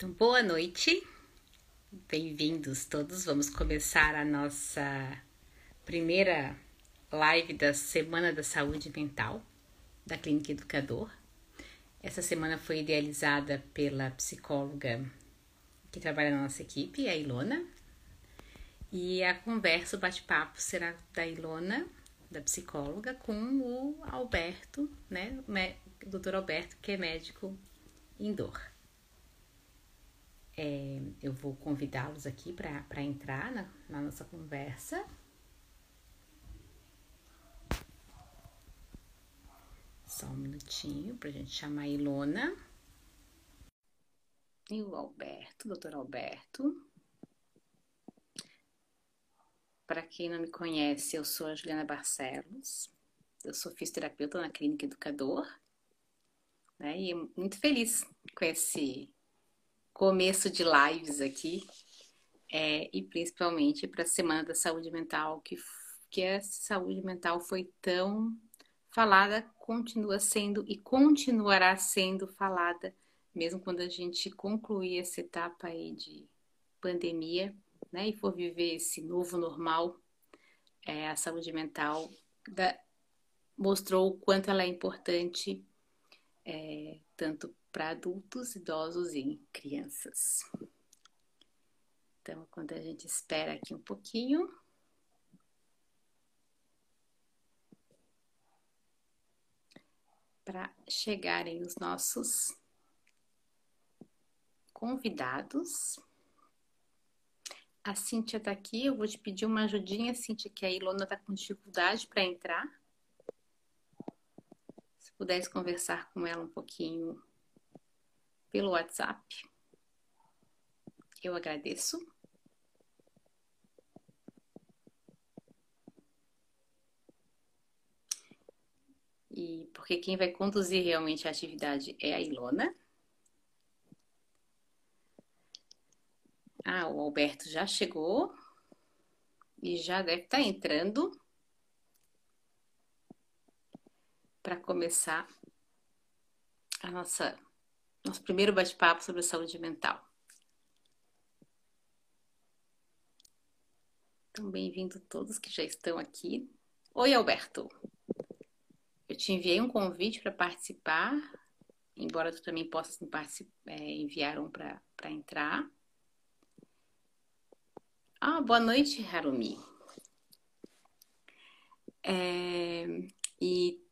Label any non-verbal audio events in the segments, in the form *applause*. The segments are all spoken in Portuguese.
Então, boa noite, bem-vindos todos. Vamos começar a nossa primeira live da Semana da Saúde Mental da Clínica Educador. Essa semana foi idealizada pela psicóloga que trabalha na nossa equipe, a Ilona. E a conversa, o bate-papo será da Ilona, da psicóloga, com o Alberto, né? O doutor Alberto, que é médico em dor. É, eu vou convidá-los aqui para entrar na, na nossa conversa. Só um minutinho para a gente chamar a Ilona. E o Alberto, doutor Alberto. Para quem não me conhece, eu sou a Juliana Barcelos. Eu sou fisioterapeuta na Clínica Educador. Né? E muito feliz com esse começo de lives aqui, é, e principalmente para a Semana da Saúde Mental, que, que a saúde mental foi tão falada, continua sendo e continuará sendo falada, mesmo quando a gente concluir essa etapa aí de pandemia, né, e for viver esse novo normal, é, a saúde mental da, mostrou o quanto ela é importante, é, tanto para adultos, idosos e crianças. Então, quando a gente espera aqui um pouquinho. Para chegarem os nossos convidados. A Cíntia está aqui, eu vou te pedir uma ajudinha, Cíntia, que a Ilona está com dificuldade para entrar. Se pudesse conversar com ela um pouquinho pelo WhatsApp. Eu agradeço. E porque quem vai conduzir realmente a atividade é a Ilona. Ah, o Alberto já chegou e já deve estar entrando para começar a nossa nosso primeiro bate-papo sobre saúde mental. Então, bem-vindo todos que já estão aqui. Oi, Alberto. Eu te enviei um convite para participar, embora tu também possa é, enviar um para entrar. Ah, boa noite, Harumi. É, e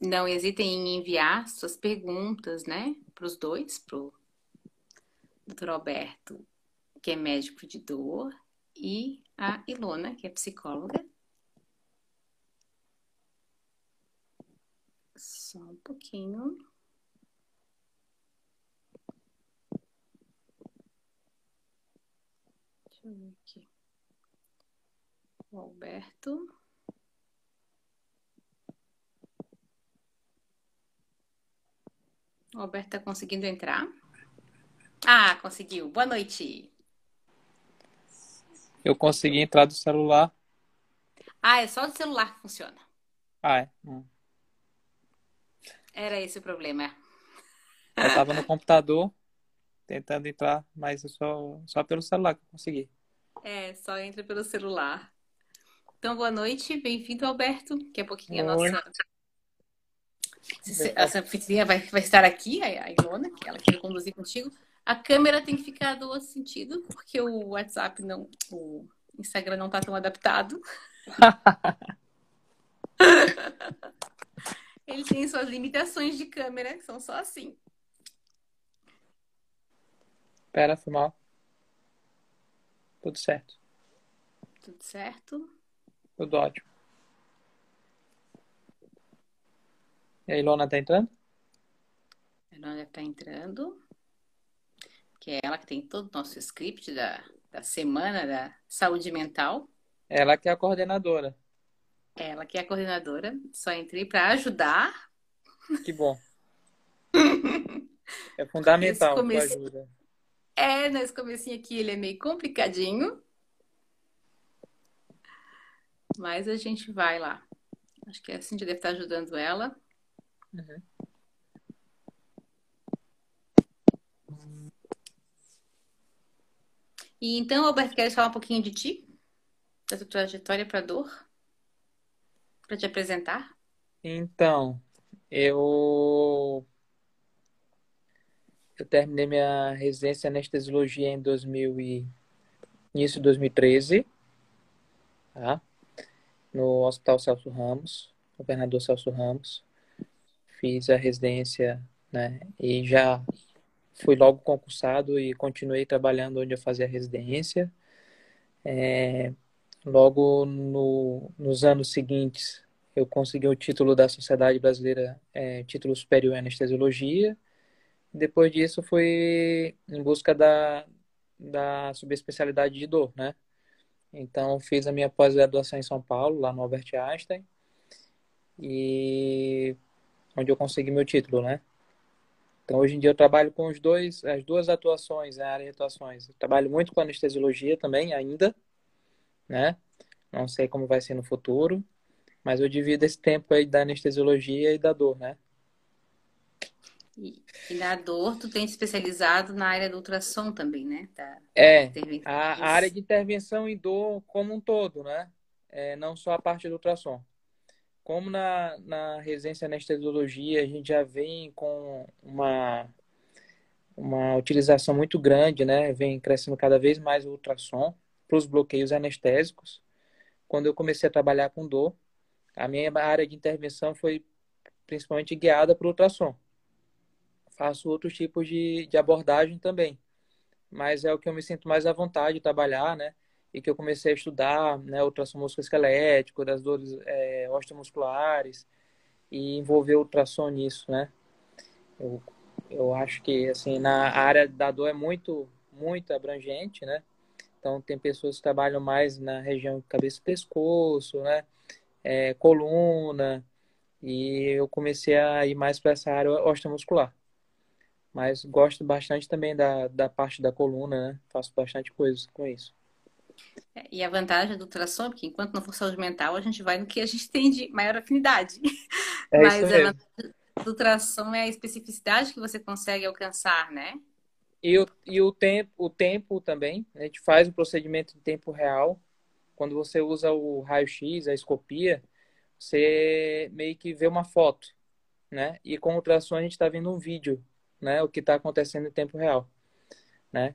não hesitem em enviar suas perguntas, né, para os dois, para o Dr. Alberto, que é médico de dor, e a Ilona, que é psicóloga. Só um pouquinho. Deixa eu ver aqui. O Alberto. O Alberto está conseguindo entrar? Ah, conseguiu. Boa noite. Eu consegui entrar do celular. Ah, é só do celular que funciona. Ah, é? Hum. Era esse o problema. Eu estava no computador tentando entrar, mas só, só pelo celular que eu consegui. É, só entra pelo celular. Então, boa noite, bem-vindo, Alberto. Daqui a pouquinho a nossa essa anfitriã vai, vai estar aqui, a Ilona, que ela quer conduzir contigo. A câmera tem que ficar do outro sentido, porque o WhatsApp não. O Instagram não está tão adaptado. *laughs* Ele tem suas limitações de câmera, que são só assim. Pera, foi mal. Tudo certo. Tudo certo. Tudo ótimo. A Ilona tá entrando? A Ilona tá entrando. Que é ela que tem todo o nosso script da, da semana da saúde mental. Ela que é a coordenadora. Ela que é a coordenadora. Só entrei para ajudar. Que bom. *laughs* é fundamental come... ajuda. É, nesse comecinho aqui ele é meio complicadinho. Mas a gente vai lá. Acho que a Cindy deve estar ajudando ela. Uhum. E então, Alberto, queres falar um pouquinho de ti? Da tua trajetória para dor? Para te apresentar? Então, eu eu terminei minha residência em anestesiologia em 2000 e... início de 2013, tá? No Hospital Celso Ramos, governador Celso Ramos. Fiz a residência, né? E já fui logo concursado e continuei trabalhando onde eu fazia a residência. É, logo no, nos anos seguintes, eu consegui o título da Sociedade Brasileira, é, título superior em anestesiologia. Depois disso, fui em busca da, da subespecialidade de dor, né? Então, fiz a minha pós-graduação em São Paulo, lá no Albert Einstein, e onde eu consegui meu título, né? Então, hoje em dia eu trabalho com os dois, as duas atuações, a área de atuações. Eu trabalho muito com anestesiologia também, ainda, né? Não sei como vai ser no futuro, mas eu divido esse tempo aí da anestesiologia e da dor, né? E, e na dor, tu tem especializado na área do ultrassom também, né? Da, é, a, a, área de intervenção em dor como um todo, né? É, não só a parte do ultrassom como na, na residência anestesiologia a gente já vem com uma, uma utilização muito grande, né? Vem crescendo cada vez mais o ultrassom para os bloqueios anestésicos. Quando eu comecei a trabalhar com dor, a minha área de intervenção foi principalmente guiada o ultrassom. Faço outros tipos de, de abordagem também, mas é o que eu me sinto mais à vontade de trabalhar, né? E que eu comecei a estudar né, ultrassom musculoesquelético, das dores é, osteomusculares e envolver o ultrassom nisso, né? Eu, eu acho que, assim, na área da dor é muito, muito abrangente, né? Então, tem pessoas que trabalham mais na região cabeça e pescoço, né? É, coluna, e eu comecei a ir mais para essa área osteomuscular. Mas gosto bastante também da, da parte da coluna, né? Faço bastante coisas com isso. É, e a vantagem do ultrassom, é porque enquanto não for saúde mental, a gente vai no que a gente *laughs* tem de maior afinidade. É Mas a vantagem do ultrassom é a especificidade que você consegue alcançar, né? E o, e o tempo, o tempo também, a gente faz o procedimento em tempo real. Quando você usa o raio-x, a escopia, você meio que vê uma foto, né? E com o ultrassom a gente está vendo um vídeo, né? O que está acontecendo em tempo real, né?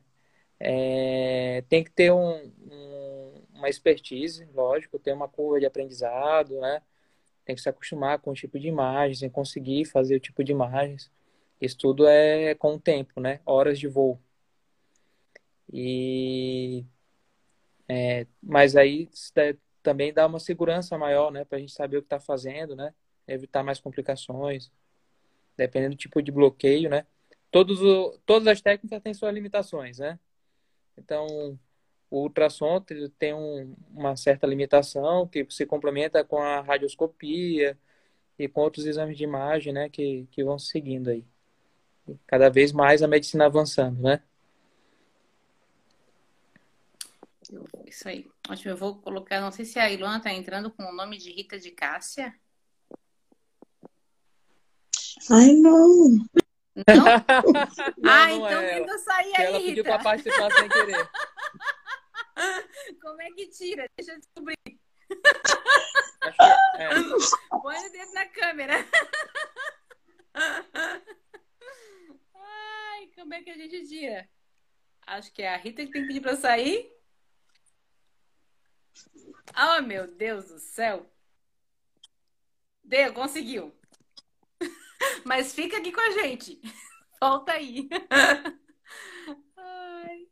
É, tem que ter um, um, uma expertise, lógico, ter uma curva de aprendizado, né? Tem que se acostumar com o tipo de imagens, em conseguir fazer o tipo de imagens. Isso tudo é com o tempo, né? Horas de voo. E é, mas aí também dá uma segurança maior, né? Para a gente saber o que está fazendo, né? Evitar mais complicações, dependendo do tipo de bloqueio, né? Todos o, todas as técnicas têm suas limitações, né? Então, o ultrassom tem um, uma certa limitação que se complementa com a radioscopia e com outros exames de imagem, né, que, que vão seguindo aí. E cada vez mais a medicina avançando, né? Isso aí. Ótimo, eu vou colocar, não sei se a Ilona está entrando com o nome de Rita de Cássia. Ai, não. Não? não *laughs* ah, não então é tenta sair aí, ela pediu para participar sem querer. *laughs* Como é que tira? Deixa eu descobrir. É. Põe o dedo na câmera. Ai, como é que a gente tira? Acho que é a Rita que tem que pedir para sair. Oh, meu Deus do céu. Deu, conseguiu. Mas fica aqui com a gente. *laughs* Volta aí. Ai.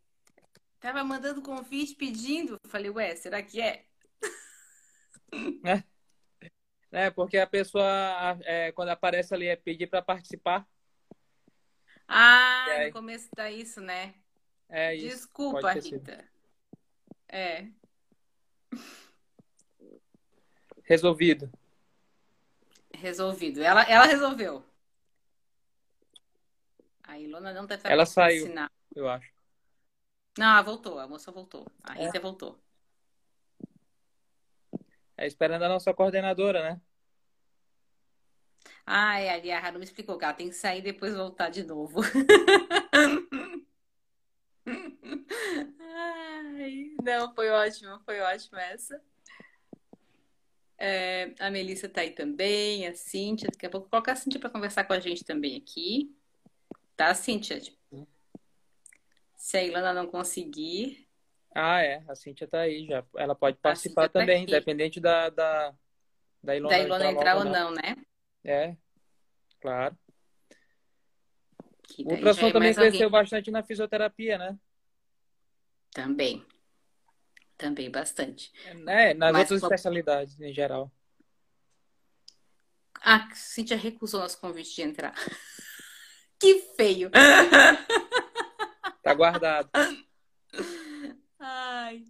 Tava mandando convite pedindo. Falei, ué, será que é? É, é porque a pessoa, é, quando aparece ali, é pedir para participar. Ah, aí... no começo tá isso, né? É isso. Desculpa, Rita. É. Resolvido. Resolvido. Ela, ela resolveu. A Ilona não deve Ela saiu, eu acho. Não, voltou. A moça voltou. A Rita é. voltou. É esperando a nossa coordenadora, né? Ah, é, ali a Haru me explicou que ela tem que sair e depois voltar de novo. *laughs* ótima, foi ótima essa. É, a Melissa tá aí também, a Cíntia. Daqui a pouco colocar a Cíntia para conversar com a gente também aqui. Tá, Cíntia? Se a Ilana não conseguir. Ah, é. A Cíntia tá aí já. Ela pode participar tá também, tá independente da, da, da Ilona, da Ilona entrar, entrar ou não, né? É, claro. O ultrassom também cresceu alguém... bastante na fisioterapia, né? Também. Também bastante. É, nas Mas, outras especialidades em geral. A Cintia recusou nosso convite de entrar. *laughs* que feio! *laughs* Tá guardado. Ai.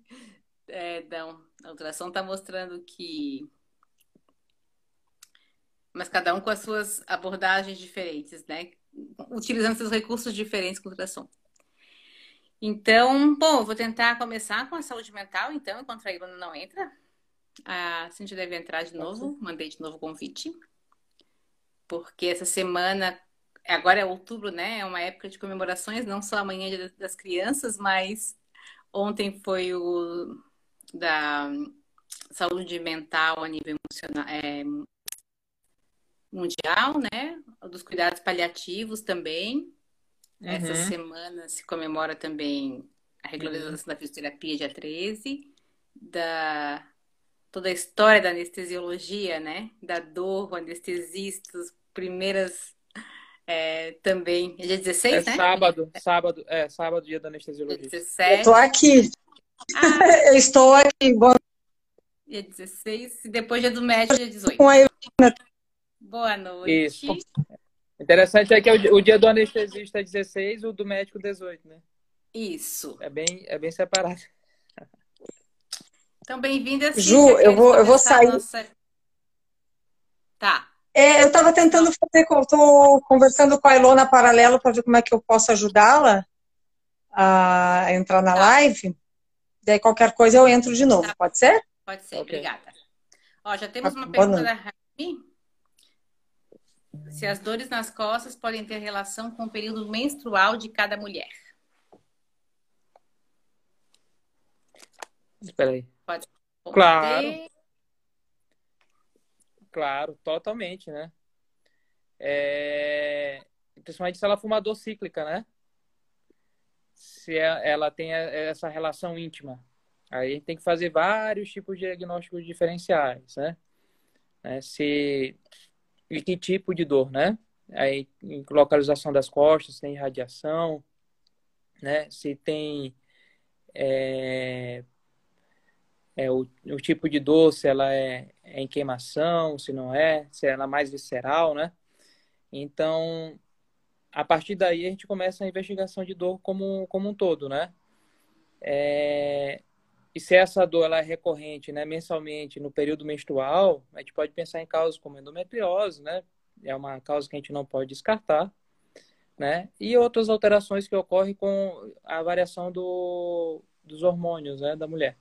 É, não. A ultrassom tá mostrando que. Mas cada um com as suas abordagens diferentes, né? Utilizando seus recursos diferentes com ultrassom. Então, bom, vou tentar começar com a saúde mental, então, enquanto a Ilona não entra. A Cintia deve entrar de novo, mandei de novo o convite. Porque essa semana, agora é outubro, né? É uma época de comemorações, não só amanhã das crianças, mas ontem foi o da saúde mental a nível emocional, é, mundial, né? Dos cuidados paliativos também. Uhum. Essa semana se comemora também a regularização uhum. da fisioterapia, dia 13, da toda a história da anestesiologia, né? Da dor, o anestesista, as primeiras é, também. É dia 16, é né? Sábado, sábado, é, sábado, dia da anestesiologia. Dia 17. *laughs* Eu estou aqui. Ah. Eu estou aqui. Bom... Dia 16, e depois dia do médico, dia 18. Boa noite. Isso. Interessante é que o, o dia do anestesista é 16, o do médico 18, né? Isso. É bem, é bem separado. Então, bem-vinda, Ju, eu vou, eu vou sair. Nossa... Tá. É, eu estava tentando fazer, estou conversando com a Ilona paralelo para ver como é que eu posso ajudá-la a entrar na tá. live. Daí qualquer coisa eu entro de novo, tá. pode ser? Pode ser, okay. obrigada. Ó, já temos uma pergunta da Raimi se as dores nas costas podem ter relação com o período menstrual de cada mulher. Espera aí. Pode Claro. Claro, totalmente, né? É... Principalmente se ela for uma dor cíclica, né? Se é, ela tem essa relação íntima. Aí tem que fazer vários tipos de diagnósticos diferenciais, né? É, se e que tipo de dor, né? Aí, localização das costas, tem radiação, né? Se tem é, é o, o, tipo de dor, se ela é, é, em queimação, se não é, se ela é mais visceral, né? Então, a partir daí a gente começa a investigação de dor como, como um todo, né? É, e se essa dor ela é recorrente, né, mensalmente no período menstrual, a gente pode pensar em causas como endometriose, né? É uma causa que a gente não pode descartar, né? E outras alterações que ocorrem com a variação do, dos hormônios, né, da mulher,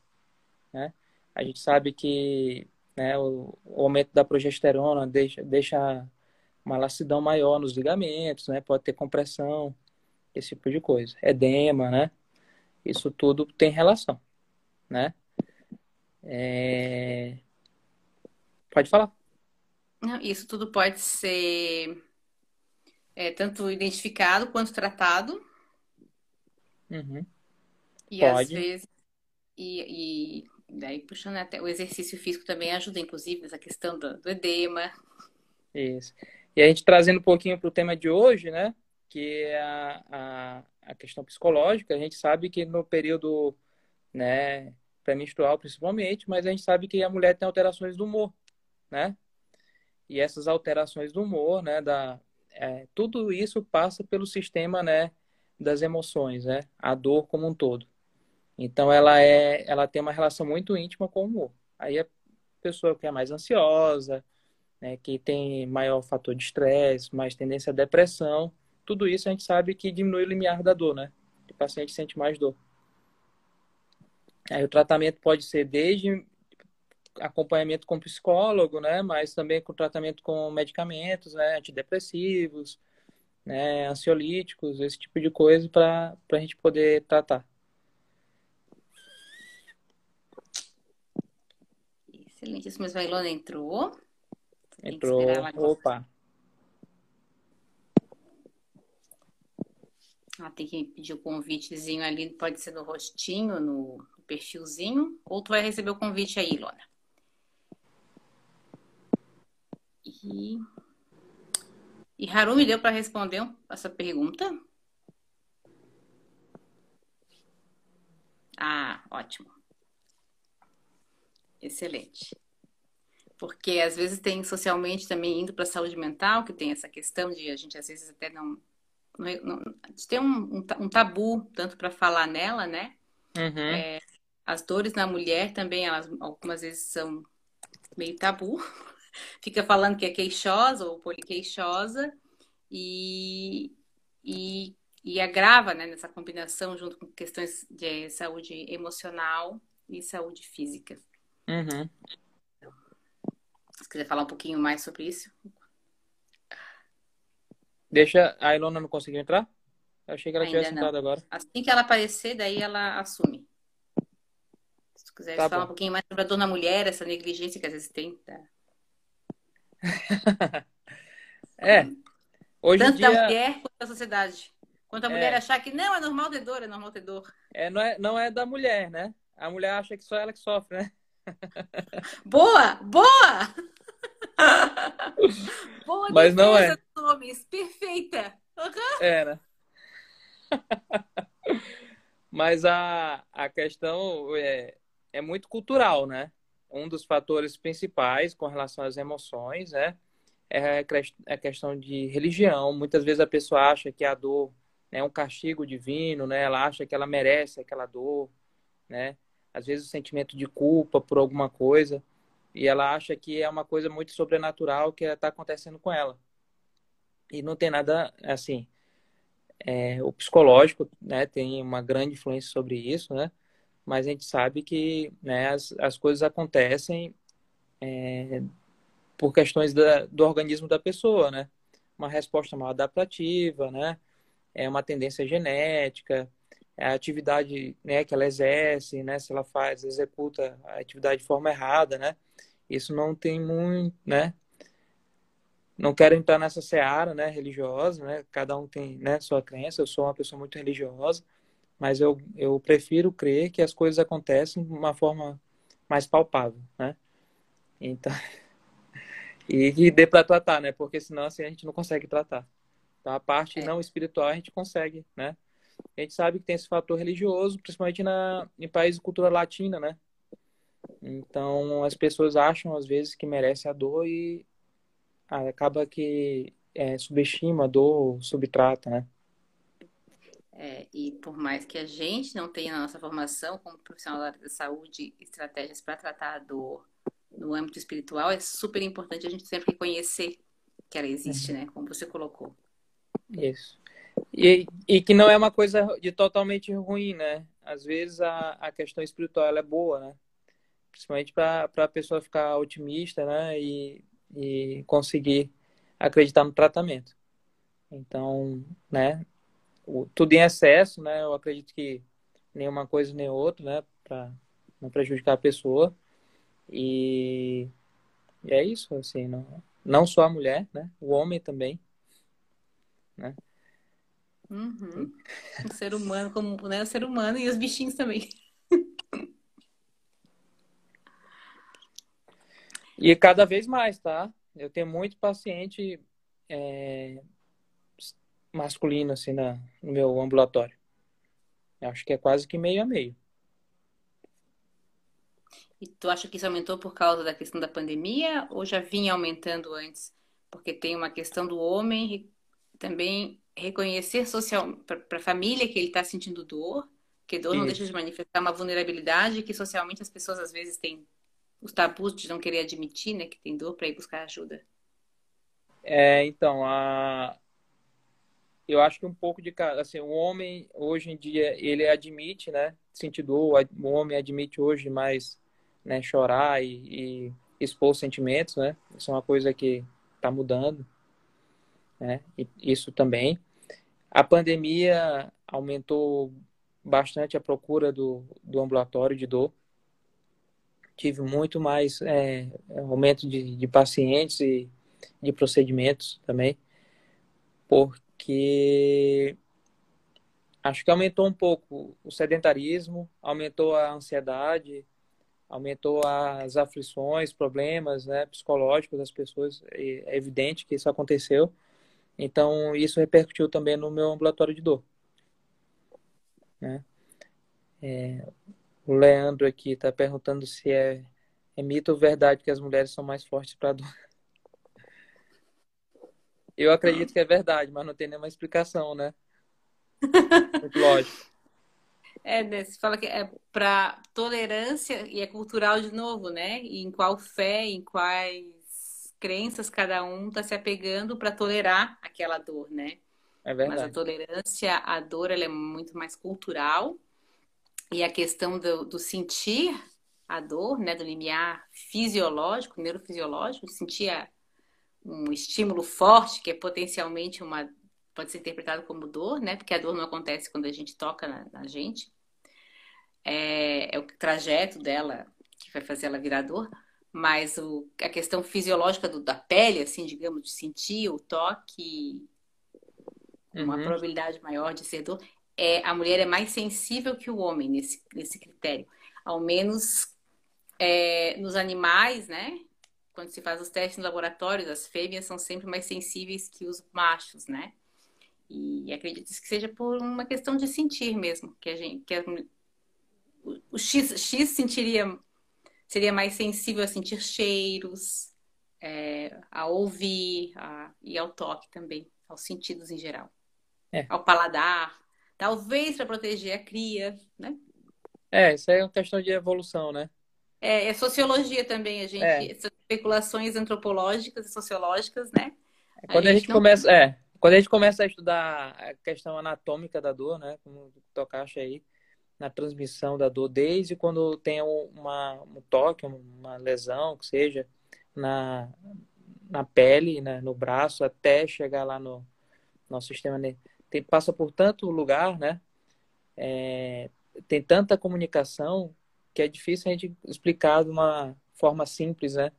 né? A gente sabe que né, o, o aumento da progesterona deixa, deixa uma lacidão maior nos ligamentos, né? Pode ter compressão, esse tipo de coisa. Edema, né? Isso tudo tem relação né? É... Pode falar. Não, isso tudo pode ser é, tanto identificado quanto tratado. Uhum. E pode. às vezes. E, e, daí puxando até o exercício físico também ajuda, inclusive, essa questão do, do edema. Isso. E a gente trazendo um pouquinho para o tema de hoje, né? Que é a, a, a questão psicológica, a gente sabe que no período né, pré-menstrual principalmente, mas a gente sabe que a mulher tem alterações do humor, né? E essas alterações do humor, né, da, é, tudo isso passa pelo sistema, né, das emoções, né? A dor como um todo. Então ela é, ela tem uma relação muito íntima com o humor. Aí a pessoa que é mais ansiosa, né, que tem maior fator de estresse, mais tendência à depressão, tudo isso a gente sabe que diminui o limiar da dor, né? O paciente sente mais dor. Aí o tratamento pode ser desde acompanhamento com psicólogo, né, mas também com tratamento com medicamentos, né, antidepressivos, né, ansiolíticos, esse tipo de coisa para a gente poder tratar. Excelentíssimo, mas a Ilona entrou. Entrou. Opa. Ela tem que pedir o convitezinho ali, pode ser no rostinho, no perfilzinho, ou tu vai receber o convite aí, Ilona. E, e Harumi deu para responder essa pergunta? Ah, ótimo. Excelente. Porque às vezes tem socialmente também indo para a saúde mental, que tem essa questão de a gente às vezes até não. não, não tem um, um, tabu tanto para falar nela, né? Uhum. É, as dores na mulher também, elas algumas vezes são meio tabu. *laughs* Fica falando que é queixosa ou poliqueixosa e, e, e agrava né, nessa combinação junto com questões de saúde emocional e saúde física. Uhum. Se quiser falar um pouquinho mais sobre isso. Deixa. A Ilona não conseguiu entrar? Eu achei que ela Ainda tivesse entrado agora. Assim que ela aparecer, daí ela assume. Se tu quiser tá falar bom. um pouquinho mais sobre a dona mulher, essa negligência que às vezes tem. Tá? *laughs* é. Hoje Tanto dia... da mulher quanto da sociedade. Quanto a é. mulher achar que não, é normal ter dor, é normal ter dor. É, não, é, não é da mulher, né? A mulher acha que só ela que sofre, né? *laughs* Boa! Boa! *laughs* boa Mas não é. Homens. Perfeita! Uhum. É, né? Mas a, a questão é, é muito cultural, né? Um dos fatores principais com relação às emoções né, é a questão de religião. Muitas vezes a pessoa acha que a dor é um castigo divino, né? Ela acha que ela merece aquela dor, né? Às vezes o sentimento de culpa por alguma coisa e ela acha que é uma coisa muito sobrenatural que está acontecendo com ela. E não tem nada assim é, o psicológico né tem uma grande influência sobre isso né mas a gente sabe que né, as, as coisas acontecem é, por questões da, do organismo da pessoa né. Uma resposta mal adaptativa né é uma tendência genética a atividade né, que ela exerce, né, se ela faz, executa a atividade de forma errada, né? Isso não tem muito, né? Não quero entrar nessa seara, né, religiosa, né? Cada um tem, né, sua crença. Eu sou uma pessoa muito religiosa, mas eu, eu prefiro crer que as coisas acontecem de uma forma mais palpável, né? Então, *laughs* e que dê para tratar, né? Porque senão assim a gente não consegue tratar. Então a parte é. não espiritual a gente consegue, né? A gente sabe que tem esse fator religioso, principalmente na, em países de cultura latina, né? Então, as pessoas acham, às vezes, que merece a dor e acaba que é, subestima a dor, subtrata, né? É, e por mais que a gente não tenha na nossa formação como profissional da saúde estratégias para tratar a dor no âmbito espiritual, é super importante a gente sempre reconhecer que ela existe, uhum. né? Como você colocou. Isso. E, e que não é uma coisa de totalmente ruim, né? Às vezes a, a questão espiritual é boa, né? Principalmente para a pessoa ficar otimista, né? E, e conseguir acreditar no tratamento. Então, né? O, tudo em excesso, né? Eu acredito que nenhuma coisa nem outra, né? Para não prejudicar a pessoa. E, e é isso, assim, não, não só a mulher, né? O homem também, né? Uhum. *laughs* O ser humano, como né, o ser humano e os bichinhos também. E cada vez mais, tá? Eu tenho muito paciente é, masculino assim na, no meu ambulatório. Eu acho que é quase que meio a meio. E tu acha que isso aumentou por causa da questão da pandemia ou já vinha aumentando antes? Porque tem uma questão do homem também reconhecer social para a família que ele está sentindo dor, que dor não deixa de manifestar uma vulnerabilidade que socialmente as pessoas às vezes têm os tabus de não querer admitir, né, que tem dor para ir buscar ajuda. É, então, a eu acho que um pouco de assim, o homem hoje em dia ele admite, né, sentir dor, o homem admite hoje mais, né, chorar e, e expor sentimentos, né? Isso é uma coisa que está mudando, né? E isso também. A pandemia aumentou bastante a procura do, do ambulatório de dor, tive muito mais é, aumento de, de pacientes e de procedimentos também, porque acho que aumentou um pouco o sedentarismo, aumentou a ansiedade, aumentou as aflições, problemas né, psicológicos das pessoas. É evidente que isso aconteceu. Então, isso repercutiu também no meu ambulatório de dor. Né? É, o Leandro aqui está perguntando se é, é mito ou verdade que as mulheres são mais fortes para dor. Eu acredito que é verdade, mas não tem nenhuma explicação, né? Muito *laughs* lógico. É, né? Você fala que é para tolerância e é cultural de novo, né? E em qual fé, em quais crenças cada um está se apegando para tolerar aquela dor, né? É verdade. Mas a tolerância à dor ela é muito mais cultural e a questão do, do sentir a dor, né? Do limiar fisiológico, neurofisiológico, sentir a, um estímulo forte que é potencialmente uma pode ser interpretado como dor, né? Porque a dor não acontece quando a gente toca na, na gente. É, é, o trajeto dela que vai fazer ela virar dor, mas o, a questão fisiológica do, da pele, assim, digamos, de sentir o toque, uma uhum. probabilidade maior de ser dor, é, a mulher é mais sensível que o homem nesse, nesse critério. Ao menos é, nos animais, né? Quando se faz os testes no laboratório, as fêmeas são sempre mais sensíveis que os machos, né? E acredito que seja por uma questão de sentir mesmo, que a gente, que a, o X, X sentiria, seria mais sensível a sentir cheiros, é, a ouvir a, e ao toque também, aos sentidos em geral, é. ao paladar, talvez para proteger a cria, né? É, isso é uma questão de evolução, né? É, é sociologia também, a gente, é. especulações antropológicas e sociológicas, né? Quando a, a gente, não... começa, é, quando a gente começa a estudar a questão anatômica da dor, né, como tocaste aí, na transmissão da dor, desde quando tem uma, um toque, uma lesão, que seja, na, na pele, né, no braço, até chegar lá no nosso sistema, tem, passa por tanto lugar, né, é, tem tanta comunicação que é difícil a gente explicar de uma forma simples, né,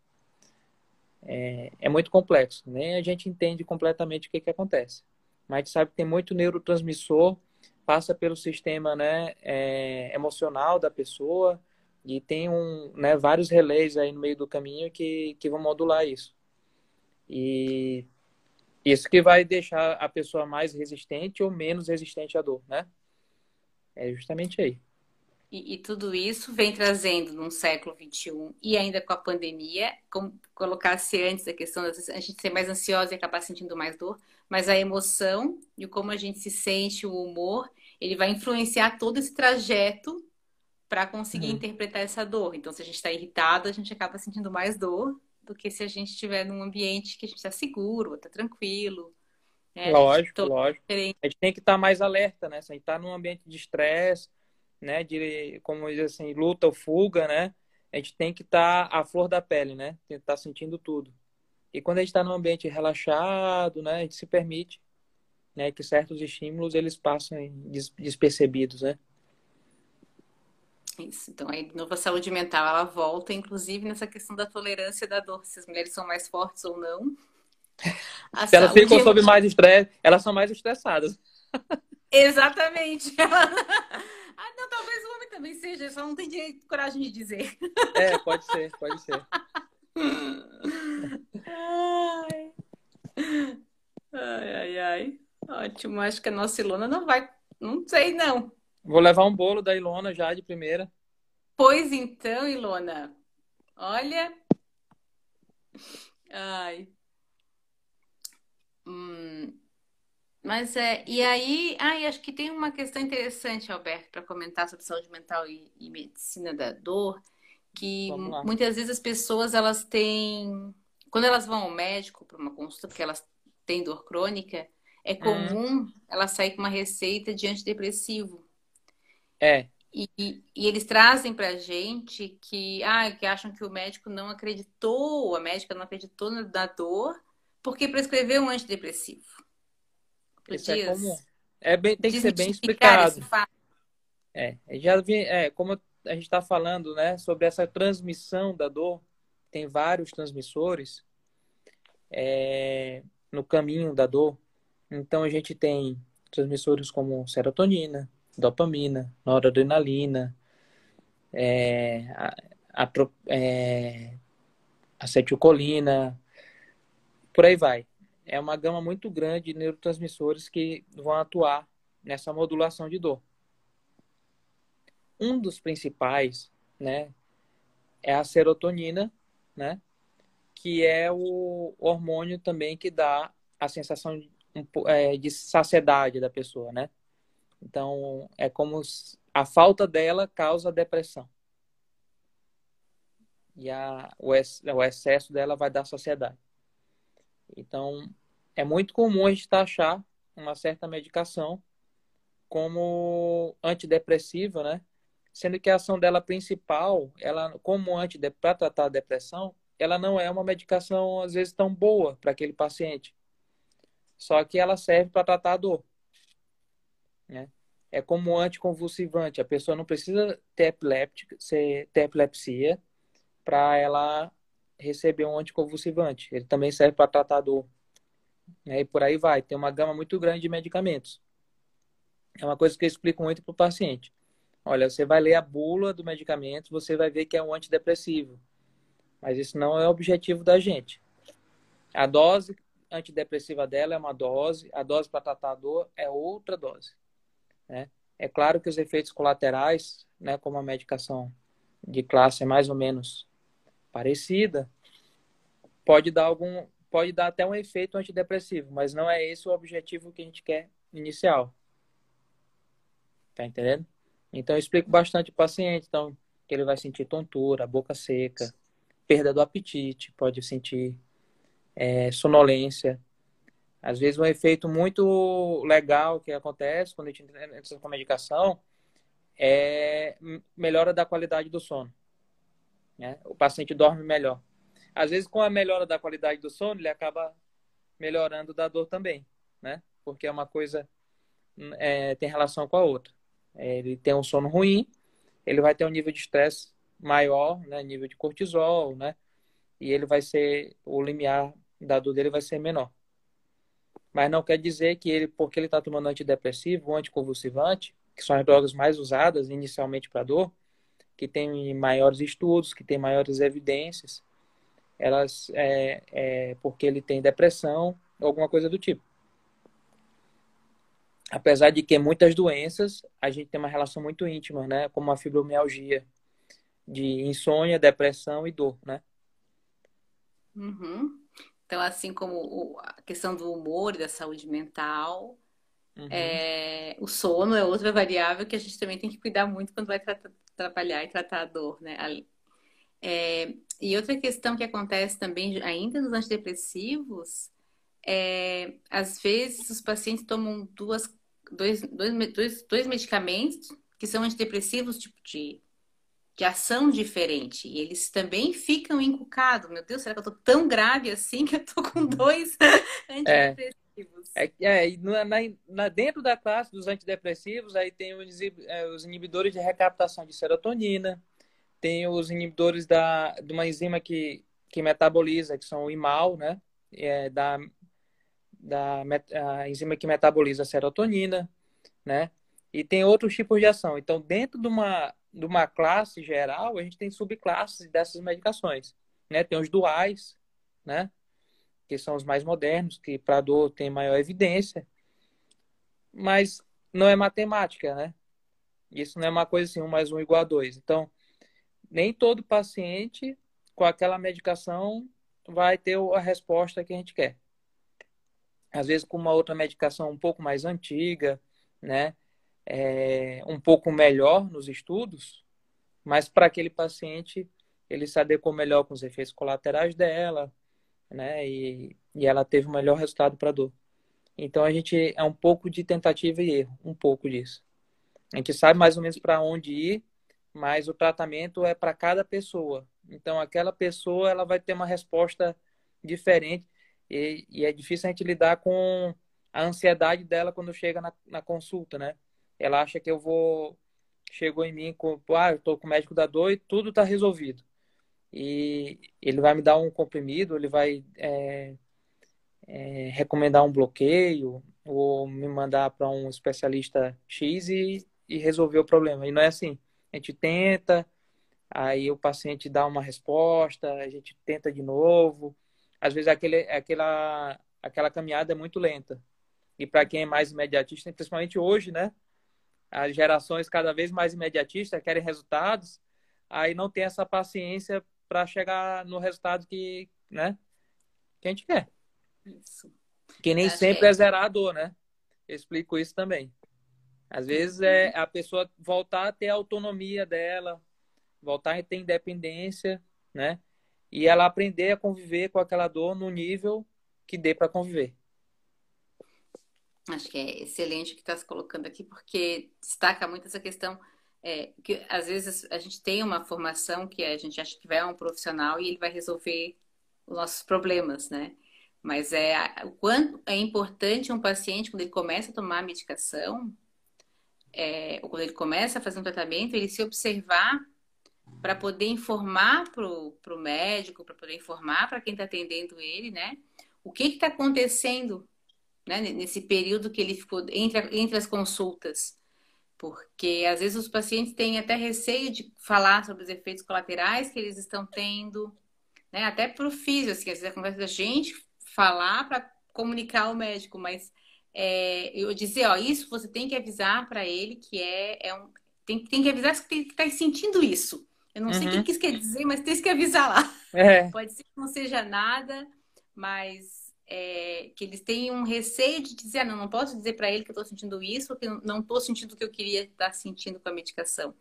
é, é muito complexo. Nem a gente entende completamente o que, que acontece. Mas a gente sabe que tem muito neurotransmissor, passa pelo sistema né, é, emocional da pessoa e tem um, né, vários relés aí no meio do caminho que, que vão modular isso. E isso que vai deixar a pessoa mais resistente ou menos resistente à dor, né? É justamente aí. E, e, tudo isso vem trazendo num século XXI e ainda com a pandemia, como colocasse antes a questão da a gente ser mais ansiosa e acabar sentindo mais dor, mas a emoção e como a gente se sente, o humor, ele vai influenciar todo esse trajeto para conseguir uhum. interpretar essa dor. Então, se a gente está irritado, a gente acaba sentindo mais dor do que se a gente estiver num ambiente que a gente está seguro, está tranquilo. Né? Lógico, lógico. Diferente. A gente tem que estar tá mais alerta, né? Se a gente está num ambiente de estresse, né, de, como diz assim, luta ou fuga, né, a gente tem que estar tá à flor da pele, né, tem que estar tá sentindo tudo. E quando a gente está num ambiente relaxado, né, a gente se permite, né, que certos estímulos eles passem despercebidos, né. Isso. Então, a saúde mental, ela volta, inclusive, nessa questão da tolerância da dor, se as mulheres são mais fortes ou não. *laughs* A se elas ficam sob mais estresse, elas são mais estressadas. Exatamente. *laughs* Ah, não, talvez o homem também seja, só não tem direito, coragem de dizer. É, pode ser, pode ser. ai. ai, ai, ai. Ótimo, acho que a nossa Ilona não vai. Não sei, não. Vou levar um bolo da Ilona já de primeira. Pois então, Ilona. Olha. Ai. Hum, mas é, e aí, ah, acho que tem uma questão interessante, Alberto, para comentar sobre saúde mental e, e medicina da dor, que muitas vezes as pessoas elas têm, quando elas vão ao médico para uma consulta porque elas têm dor crônica, é hum. comum hum. elas sair com uma receita de antidepressivo. É. E, e, eles trazem para a gente que, ah, que acham que o médico não acreditou, a médica não acreditou na dor, porque prescreveu um antidepressivo. Isso é comum. É bem, tem que ser bem explicado. É, já vi, é, como a gente está falando né, sobre essa transmissão da dor, tem vários transmissores é, no caminho da dor. Então a gente tem transmissores como serotonina, dopamina, noradrenalina, é, a, a, é, acetilcolina, por aí vai. É uma gama muito grande de neurotransmissores que vão atuar nessa modulação de dor. Um dos principais, né, é a serotonina, né, que é o hormônio também que dá a sensação de, é, de saciedade da pessoa, né? Então, é como a falta dela causa depressão. E a, o, o excesso dela vai dar saciedade. Então, é muito comum a gente achar uma certa medicação como antidepressiva, né? Sendo que a ação dela principal, ela como para tratar a depressão, ela não é uma medicação às vezes tão boa para aquele paciente. Só que ela serve para tratar a dor. Né? É como anticonvulsivante. A pessoa não precisa ter, epiléptica, ter epilepsia para ela receber um anticonvulsivante. Ele também serve para tratar a dor. Né? E por aí vai. Tem uma gama muito grande de medicamentos. É uma coisa que eu explico muito para o paciente. Olha, você vai ler a bula do medicamento, você vai ver que é um antidepressivo. Mas isso não é o objetivo da gente. A dose antidepressiva dela é uma dose, a dose para tratar a dor é outra dose. Né? É claro que os efeitos colaterais, né, como a medicação de classe é mais ou menos parecida, pode dar algum, pode dar até um efeito antidepressivo, mas não é esse o objetivo que a gente quer inicial. Tá entendendo? Então eu explico bastante o paciente, então que ele vai sentir tontura, boca seca, perda do apetite, pode sentir é, sonolência, às vezes um efeito muito legal que acontece quando a gente entra com a medicação é melhora da qualidade do sono. Né? O paciente dorme melhor. Às vezes, com a melhora da qualidade do sono, ele acaba melhorando da dor também, né? Porque é uma coisa é, tem relação com a outra. É, ele tem um sono ruim, ele vai ter um nível de estresse maior, né? Nível de cortisol, né? E ele vai ser o limiar da dor dele vai ser menor. Mas não quer dizer que ele, porque ele está tomando antidepressivo ou anticonvulsivante, que são as drogas mais usadas inicialmente para dor, que tem maiores estudos, que tem maiores evidências, elas é, é porque ele tem depressão ou alguma coisa do tipo. Apesar de que muitas doenças a gente tem uma relação muito íntima, né, como a fibromialgia, de insônia, depressão e dor, né? Uhum. Então, assim como a questão do humor e da saúde mental, uhum. é, o sono é outra variável que a gente também tem que cuidar muito quando vai tra trabalhar e tratar a dor, né? É, e outra questão que acontece também, ainda nos antidepressivos, é, às vezes os pacientes tomam duas, dois, dois, dois, dois medicamentos que são antidepressivos, tipo de de ação diferente. E eles também ficam encucados. Meu Deus, será que eu tô tão grave assim que eu tô com dois *laughs* antidepressivos? É, é, na, na, dentro da classe dos antidepressivos, aí tem os, é, os, inibidores de recaptação de serotonina, tem os inibidores da, de uma enzima que, que metaboliza, que são o IMAL, né? É, da, da a enzima que metaboliza a serotonina, né? E tem outros tipos de ação. Então, dentro de uma de uma classe geral, a gente tem subclasses dessas medicações. Né? Tem os duais, né? que são os mais modernos, que para dor tem maior evidência, mas não é matemática, né? Isso não é uma coisa assim, um mais um igual a dois. Então, nem todo paciente com aquela medicação vai ter a resposta que a gente quer. Às vezes, com uma outra medicação um pouco mais antiga, né? é, um pouco melhor nos estudos, mas para aquele paciente ele se adequou melhor com os efeitos colaterais dela, né? E, e ela teve o melhor resultado para dor. Então a gente é um pouco de tentativa e erro, um pouco disso. A gente sabe mais ou menos para onde ir, mas o tratamento é para cada pessoa. Então aquela pessoa ela vai ter uma resposta diferente e, e, é difícil a gente lidar com a ansiedade dela quando chega na, na consulta, né? ela acha que eu vou chegou em mim com, ah, eu tô com o médico da dor e tudo tá resolvido. E ele vai me dar um comprimido, ele vai é, é, recomendar um bloqueio ou me mandar para um especialista X e, e resolver o problema. E não é assim. A gente tenta, aí o paciente dá uma resposta, a gente tenta de novo. Às vezes aquele, aquela, aquela caminhada é muito lenta. E para quem é mais imediatista, principalmente hoje, né? As gerações cada vez mais imediatistas querem resultados, aí não tem essa paciência para chegar no resultado que, né, que a gente quer. Isso. Que nem sempre é zerador, né? Eu explico isso também. Às vezes é a pessoa voltar a ter a autonomia dela, voltar a ter independência, né? E ela aprender a conviver com aquela dor no nível que dê para conviver. Acho que é excelente o que está se colocando aqui, porque destaca muito essa questão é, que às vezes a gente tem uma formação que a gente acha que vai a um profissional e ele vai resolver os nossos problemas, né? Mas é o quanto é importante um paciente quando ele começa a tomar medicação, é, quando ele começa a fazer um tratamento, ele se observar para poder informar para o médico, para poder informar para quem está atendendo ele, né? O que está acontecendo né, nesse período que ele ficou entre, entre as consultas. Porque às vezes os pacientes têm até receio de falar sobre os efeitos colaterais que eles estão tendo, né? Até para o físico, assim, às vezes a conversa da gente falar para comunicar ao médico, mas é, eu dizer, ó, isso você tem que avisar para ele que é, é um, tem, tem que avisar que está sentindo isso. Eu não uhum. sei o que isso quer dizer, mas tem que avisar lá. É. *laughs* Pode ser que não seja nada, mas é, que eles têm um receio de dizer, ah, não, não posso dizer para ele que eu estou sentindo isso, que não estou sentindo o que eu queria estar sentindo com a medicação.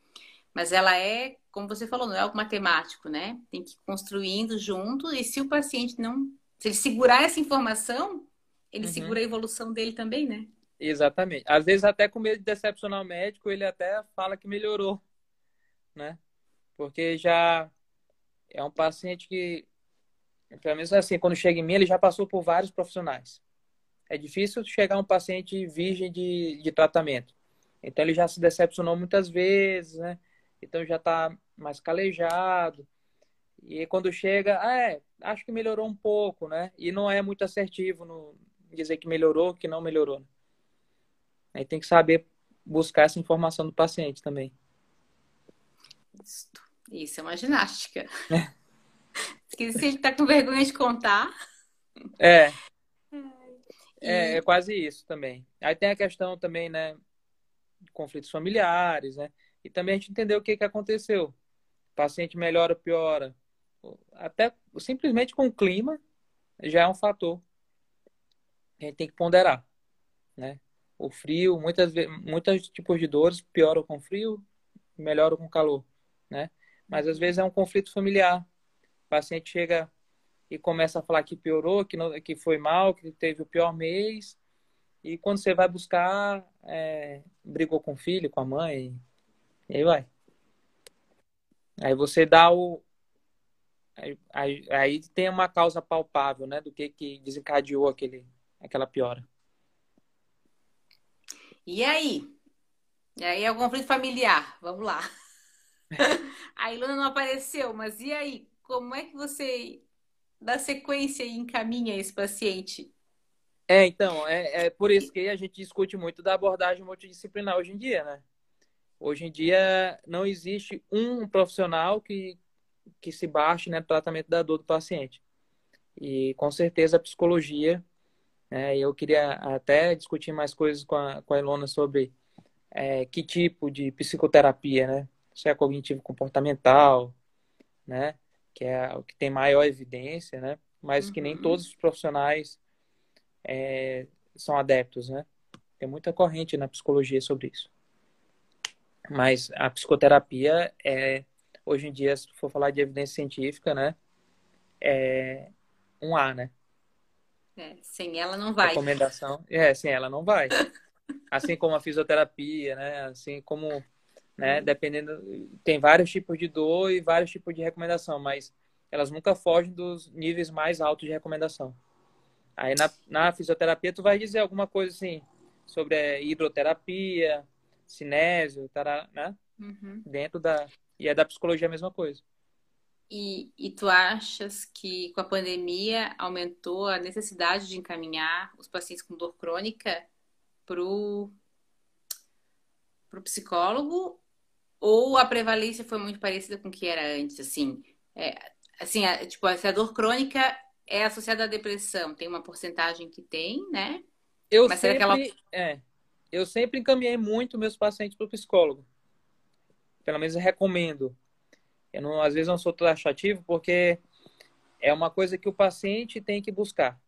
Mas ela é, como você falou, não é algo matemático, né? Tem que ir construindo junto, e se o paciente não. Se ele segurar essa informação, ele uhum. segura a evolução dele também, né? Exatamente. Às vezes, até com medo de decepcionar o médico, ele até fala que melhorou, né? Porque já é um paciente que, pelo menos assim, quando chega em mim, ele já passou por vários profissionais. É difícil chegar um paciente virgem de, de tratamento. Então, ele já se decepcionou muitas vezes, né? Então, já está mais calejado. E quando chega, ah, é, acho que melhorou um pouco, né? E não é muito assertivo no dizer que melhorou, que não melhorou. Né? Aí tem que saber buscar essa informação do paciente também. Isso. Isso é uma ginástica. É. *laughs* Se ele está com vergonha de contar. É. É, é quase isso também. Aí tem a questão também, né? Conflitos familiares, né? E também a gente entender o que, que aconteceu. O paciente melhora ou piora. Até simplesmente com o clima já é um fator. A gente tem que ponderar, né? O frio, muitas muitos tipos de dores pioram com frio, melhoram com calor, né? mas às vezes é um conflito familiar. O paciente chega e começa a falar que piorou, que, não, que foi mal, que teve o pior mês, e quando você vai buscar, é, brigou com o filho, com a mãe, e aí vai. Aí você dá o. Aí, aí, aí tem uma causa palpável, né, do que, que desencadeou aquele, aquela piora. E aí? E aí é o conflito familiar. Vamos lá. *laughs* a Ilona não apareceu, mas e aí? Como é que você dá sequência e encaminha esse paciente? É, então, é, é por isso que a gente discute muito da abordagem multidisciplinar hoje em dia, né? Hoje em dia não existe um profissional que, que se baixe né, no tratamento da dor do paciente. E com certeza a psicologia, né, eu queria até discutir mais coisas com a, com a Ilona sobre é, que tipo de psicoterapia, né? se é cognitivo comportamental, né? Que é o que tem maior evidência, né? Mas uhum. que nem uhum. todos os profissionais é, são adeptos, né? Tem muita corrente na psicologia sobre isso. Mas a psicoterapia é, hoje em dia, se for falar de evidência científica, né? É um A, né? É, sem ela não vai. Recomendação. É, sem ela não vai. *laughs* assim como a fisioterapia, né? Assim como né? Uhum. Dependendo, tem vários tipos de dor e vários tipos de recomendação, mas elas nunca fogem dos níveis mais altos de recomendação. Aí na, na fisioterapia tu vai dizer alguma coisa assim sobre a hidroterapia, cinésio, tará, né? Uhum. Dentro da. E é da psicologia a mesma coisa. E, e tu achas que com a pandemia aumentou a necessidade de encaminhar os pacientes com dor crônica para o psicólogo? Ou a prevalência foi muito parecida com o que era antes? Assim, é, assim a, tipo, se a dor crônica é associada à depressão, tem uma porcentagem que tem, né? Eu Mas sempre, ela... é, eu sempre encaminhei muito meus pacientes para o psicólogo. Pelo menos eu recomendo. Eu não, às vezes não sou taxativo porque é uma coisa que o paciente tem que buscar,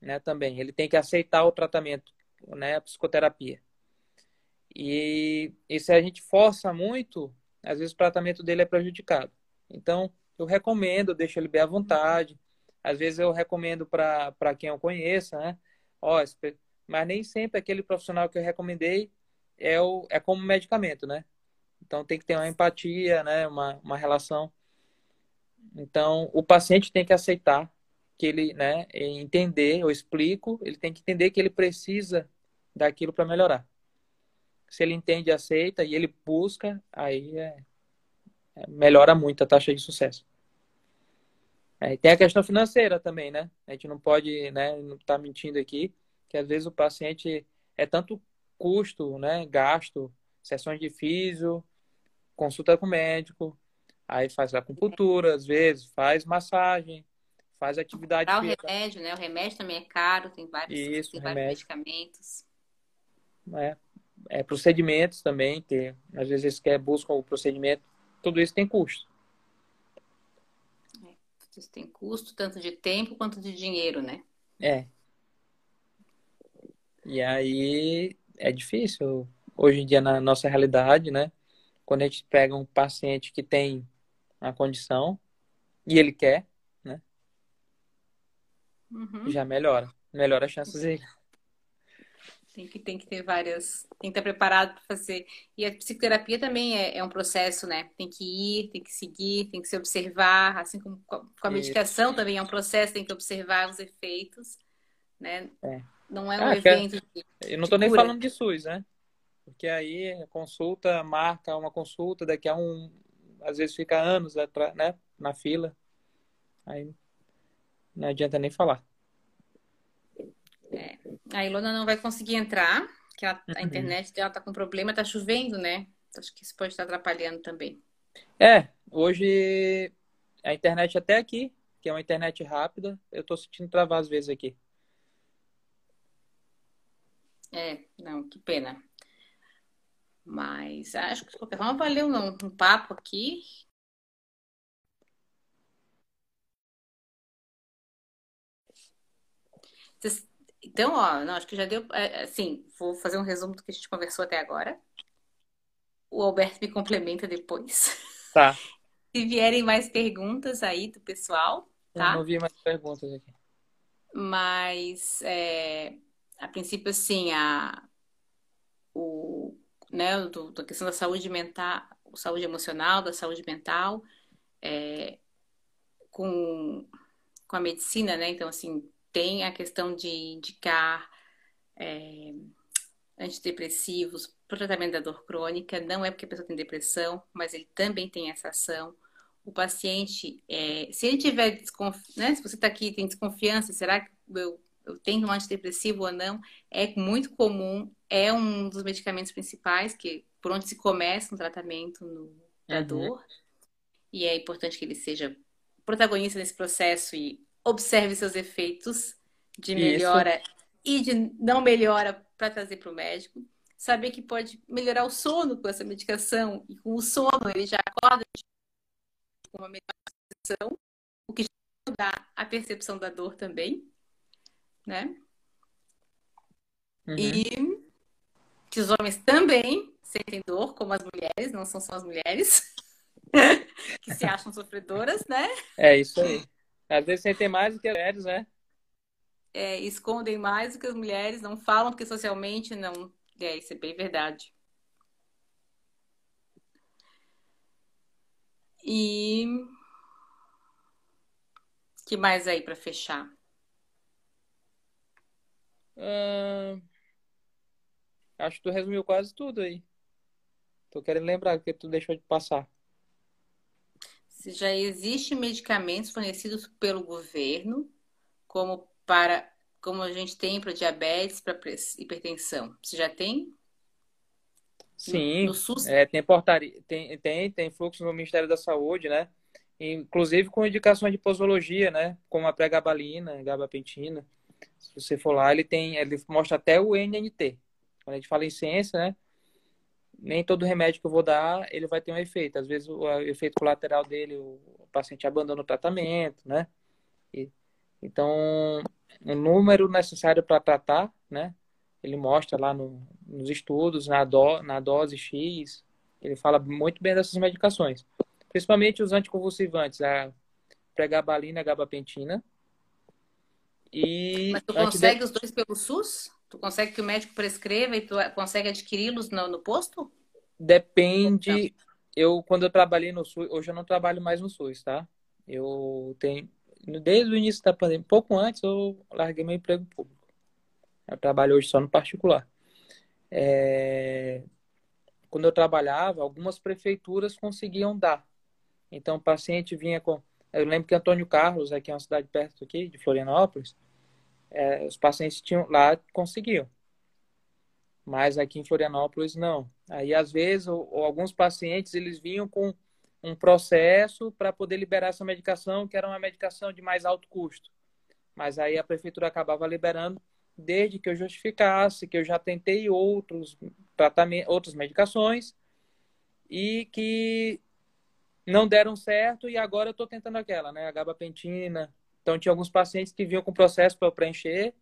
né? Também ele tem que aceitar o tratamento, né? A psicoterapia. E, e se a gente força muito, às vezes o tratamento dele é prejudicado. Então eu recomendo, deixo ele bem à vontade. Às vezes eu recomendo para quem eu conheça, né? Ó, mas nem sempre aquele profissional que eu recomendei é, o, é como medicamento, né? Então tem que ter uma empatia, né? Uma, uma relação. Então o paciente tem que aceitar que ele, né? Entender, eu explico, ele tem que entender que ele precisa daquilo para melhorar. Se ele entende, aceita e ele busca, aí é, é, melhora muito a taxa de sucesso. É, tem a questão financeira também, né? A gente não pode, né? Não tá mentindo aqui que às vezes o paciente é tanto custo, né, gasto, sessões de físio, consulta com médico, aí faz acupuntura, às vezes, faz massagem, faz atividade o remédio, né? O remédio também é caro, tem vários, Isso, tem vários medicamentos. É, é, procedimentos também, que às vezes eles querem, buscam o procedimento, tudo isso tem custo. É, isso tem custo tanto de tempo quanto de dinheiro, né? É, e aí é difícil hoje em dia na nossa realidade, né? Quando a gente pega um paciente que tem uma condição e ele quer, né? Uhum. Já melhora. Melhora as chances dele. Tem que, tem que ter várias. Tem que estar preparado para fazer. E a psicoterapia também é, é, um processo, né? Tem que ir, tem que seguir, tem que se observar. Assim como com a medicação também é um processo, tem que observar os efeitos, né? É. Não é um ah, evento. De, eu não estou nem falando de SUS, né? Porque aí consulta, marca uma consulta, daqui a um. Às vezes fica anos né, na fila. Aí não adianta nem falar. É. A Ilona não vai conseguir entrar, que a, uhum. a internet dela tá com problema, tá chovendo, né? Acho que isso pode estar atrapalhando também. É, hoje a internet até aqui, que é uma internet rápida, eu tô sentindo travar às vezes aqui. É, não, que pena. Mas acho que de qualquer forma valeu um, um papo aqui. Então, ó, não, acho que já deu. É, assim, vou fazer um resumo do que a gente conversou até agora. O Alberto me complementa depois. Tá. *laughs* Se vierem mais perguntas aí do pessoal, tá? Eu não vi mais perguntas aqui. Mas é, a princípio, assim, a, o, né, do, da questão da saúde mental, saúde emocional, da saúde mental, é, com, com a medicina, né? Então, assim, tem a questão de indicar é, antidepressivos para o tratamento da dor crônica. Não é porque a pessoa tem depressão, mas ele também tem essa ação. O paciente, é, se ele tiver desconfiança, né, se você está aqui e tem desconfiança, será que eu eu tenho um antidepressivo ou não, é muito comum, é um dos medicamentos principais que por onde se começa um tratamento no, da uhum. dor. E é importante que ele seja protagonista nesse processo e observe seus efeitos de melhora Isso. e de não melhora para trazer para o médico. Saber que pode melhorar o sono com essa medicação e com o sono ele já acorda com uma medicação, o que já dá a percepção da dor também né? Uhum. E que os homens também sentem dor, como as mulheres, não são só as mulheres *laughs* que se acham sofredoras, né? É isso aí. Às vezes sentem mais do que as mulheres, né? É, escondem mais do que as mulheres, não falam porque socialmente não. É, isso é bem verdade. E que mais aí para fechar? Acho que tu resumiu quase tudo aí. Tô querendo lembrar que tu deixou de passar. Se já existem medicamentos fornecidos pelo governo, como para como a gente tem para diabetes, para hipertensão. Você já tem? Sim, no, SUS? É, tem portaria, tem, tem, tem fluxo no Ministério da Saúde, né? Inclusive com indicações de posologia, né? Como a pregabalina, gabapentina. Se você for lá, ele tem, ele mostra até o NNT. Quando a gente fala em ciência, né? Nem todo remédio que eu vou dar, ele vai ter um efeito. Às vezes o, efeito colateral dele, o, paciente abandona o tratamento, né? E, então, o número necessário para tratar, né? Ele mostra lá no, nos estudos, na, do, na dose X, ele fala muito bem dessas medicações. Principalmente os anticonvulsivantes, a pregabalina a gabapentina. E Mas tu consegue os dois pelo SUS? Tu consegue que o médico prescreva e tu consegue adquiri-los no, no, posto? Depende. Eu, quando eu trabalhei no SUS, hoje eu não trabalho mais no SUS, tá? Eu tenho, desde o início da pandemia, pouco antes eu larguei meu emprego público. Eu trabalho hoje só no particular. É... Quando eu trabalhava, algumas prefeituras conseguiam dar. Então, o paciente vinha com. Eu lembro que Antônio Carlos, aqui é uma cidade perto aqui, de Florianópolis, é, os pacientes tinham lá conseguiam. Mas aqui em Florianópolis, não. Aí, às vezes, ou, ou alguns pacientes, eles vinham com um processo para poder liberar essa medicação, que era uma medicação de mais alto custo. Mas aí a prefeitura acabava liberando desde que eu justificasse que eu já tentei outros tratamentos, outras medicações e que não deram certo e agora eu estou tentando aquela, né, a gabapentina. Então tinha alguns pacientes que vinham com processo para preencher,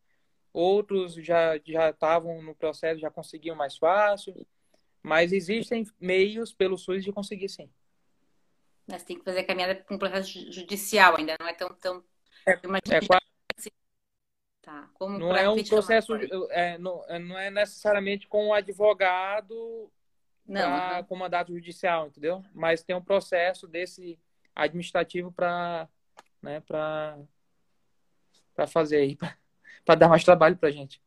outros já já estavam no processo, já conseguiam mais fácil, mas existem meios pelo SUS de conseguir sim. Mas tem que fazer a caminhada com um processo judicial ainda, não é tão tão é, é quase Tá. Como não é um processo, é, não, é, não é necessariamente com o um advogado para com mandato judicial, entendeu? Mas tem um processo desse administrativo para né, fazer aí, *laughs* para dar mais trabalho para gente.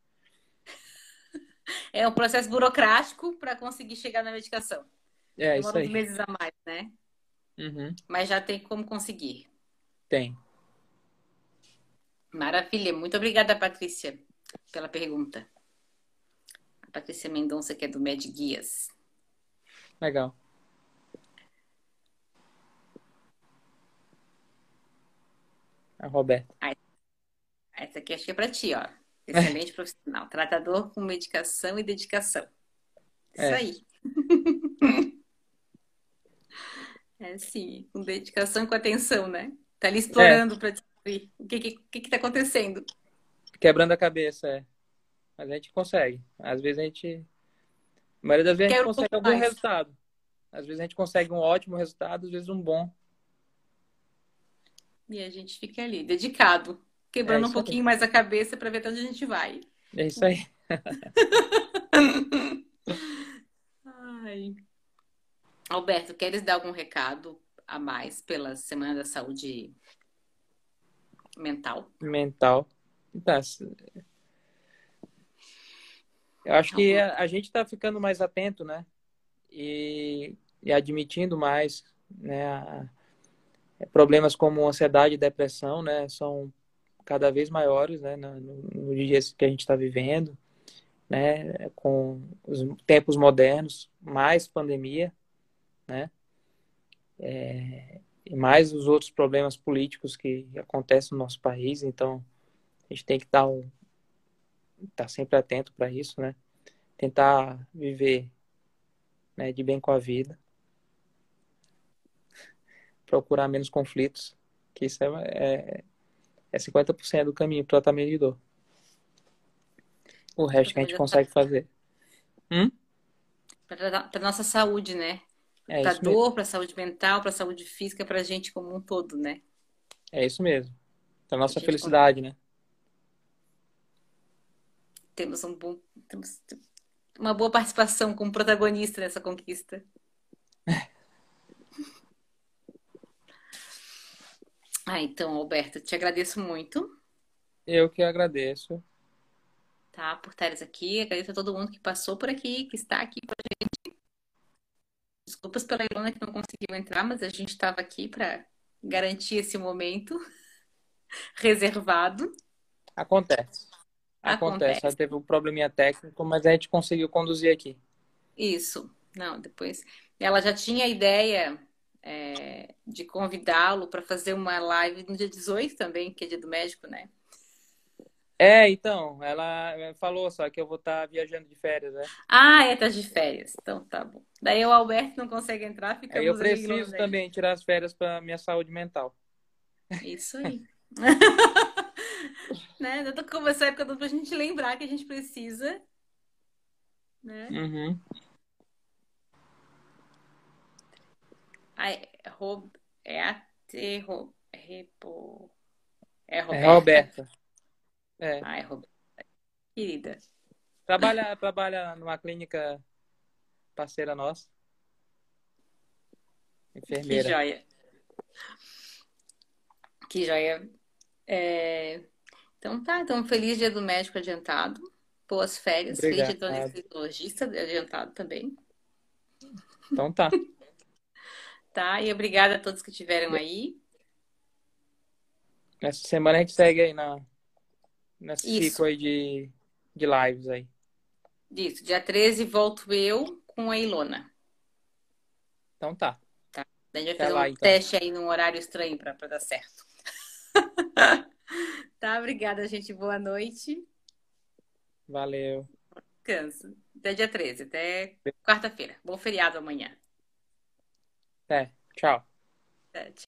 É um processo burocrático para conseguir chegar na medicação. É, Demora isso aí. meses a mais, né? Uhum. Mas já tem como conseguir. Tem. Maravilha. Muito obrigada, Patrícia, pela pergunta. A Patrícia Mendonça, que é do Med Guias. Legal. A Roberta. essa aqui acho que é para ti, ó. Excelente *laughs* profissional. Tratador com medicação e dedicação. Isso é. aí. *laughs* é sim, com dedicação e com atenção, né? Tá ali explorando é. para descobrir o que, que, que tá acontecendo. Quebrando a cabeça, é. Mas a gente consegue. Às vezes a gente. A maioria das vezes a gente consegue algum mais. resultado. Às vezes a gente consegue um ótimo resultado, às vezes um bom. E a gente fica ali, dedicado, quebrando é um pouquinho aí. mais a cabeça para ver até onde a gente vai. É isso aí. Ai. Alberto, queres dar algum recado a mais pela Semana da Saúde mental. Mental. Tá. Eu acho que a, a gente está ficando mais atento, né? E, e admitindo mais, né? A, problemas como ansiedade e depressão, né? São cada vez maiores, né? No, no dia que a gente está vivendo, né? Com os tempos modernos, mais pandemia, né? É, e mais os outros problemas políticos que acontecem no nosso país. Então, a gente tem que estar, um, estar sempre atento para isso, né? Tentar viver né, de bem com a vida. Procurar menos conflitos, que isso é, é, é 50% do caminho para o tratamento de dor. O resto que a gente consegue fazer. Hum? Para a nossa saúde, né? É para dor, para saúde mental, para saúde física, para a gente como um todo, né? É isso mesmo. Para nossa felicidade, né? Temos um bom, temos uma boa participação como protagonista nessa conquista. *laughs* ah, então, Alberto, te agradeço muito. Eu que agradeço. tá? Por estares aqui. Agradeço a todo mundo que passou por aqui, que está aqui com a gente. Desculpas pela Ilona que não conseguiu entrar, mas a gente estava aqui para garantir esse momento *laughs* reservado. Acontece. Acontece. Acontece. Teve um probleminha técnico, mas a gente conseguiu conduzir aqui. Isso. Não, depois. Ela já tinha a ideia é, de convidá-lo para fazer uma live no dia 18 também, que é dia do médico, né? É, então, ela falou só que eu vou estar tá viajando de férias, né? Ah, é, tá de férias. Então tá bom. Daí o Alberto não consegue entrar, fica eu preciso também tirar as férias para minha saúde mental. Isso aí. *laughs* *laughs* né? Eu tô com essa época pra gente lembrar que a gente precisa. Né? Uhum. Ai, Rob... é a T. Ro... Repo... É Roberta. É Roberta. É. Ai, Roberta. Querida. Trabalha, trabalha numa clínica parceira nossa. Enfermeira. Que joia. Que joia. É... Então tá, então feliz dia do médico adiantado. Boas férias. Obrigado. Feliz dia do anestesiologista adiantado também. Então tá. *laughs* tá, e obrigada a todos que estiveram aí. Nessa semana a gente segue aí na, nesse Isso. ciclo aí de, de lives aí. Isso, dia 13 volto eu com a Ilona. Então tá. Tá. A gente vai fazer lá, um então. teste aí num horário estranho para dar certo. *laughs* tá, obrigada, gente. Boa noite. Valeu. Descanso. Até dia 13, até quarta-feira. Bom feriado amanhã. Até. Tchau. É, tchau.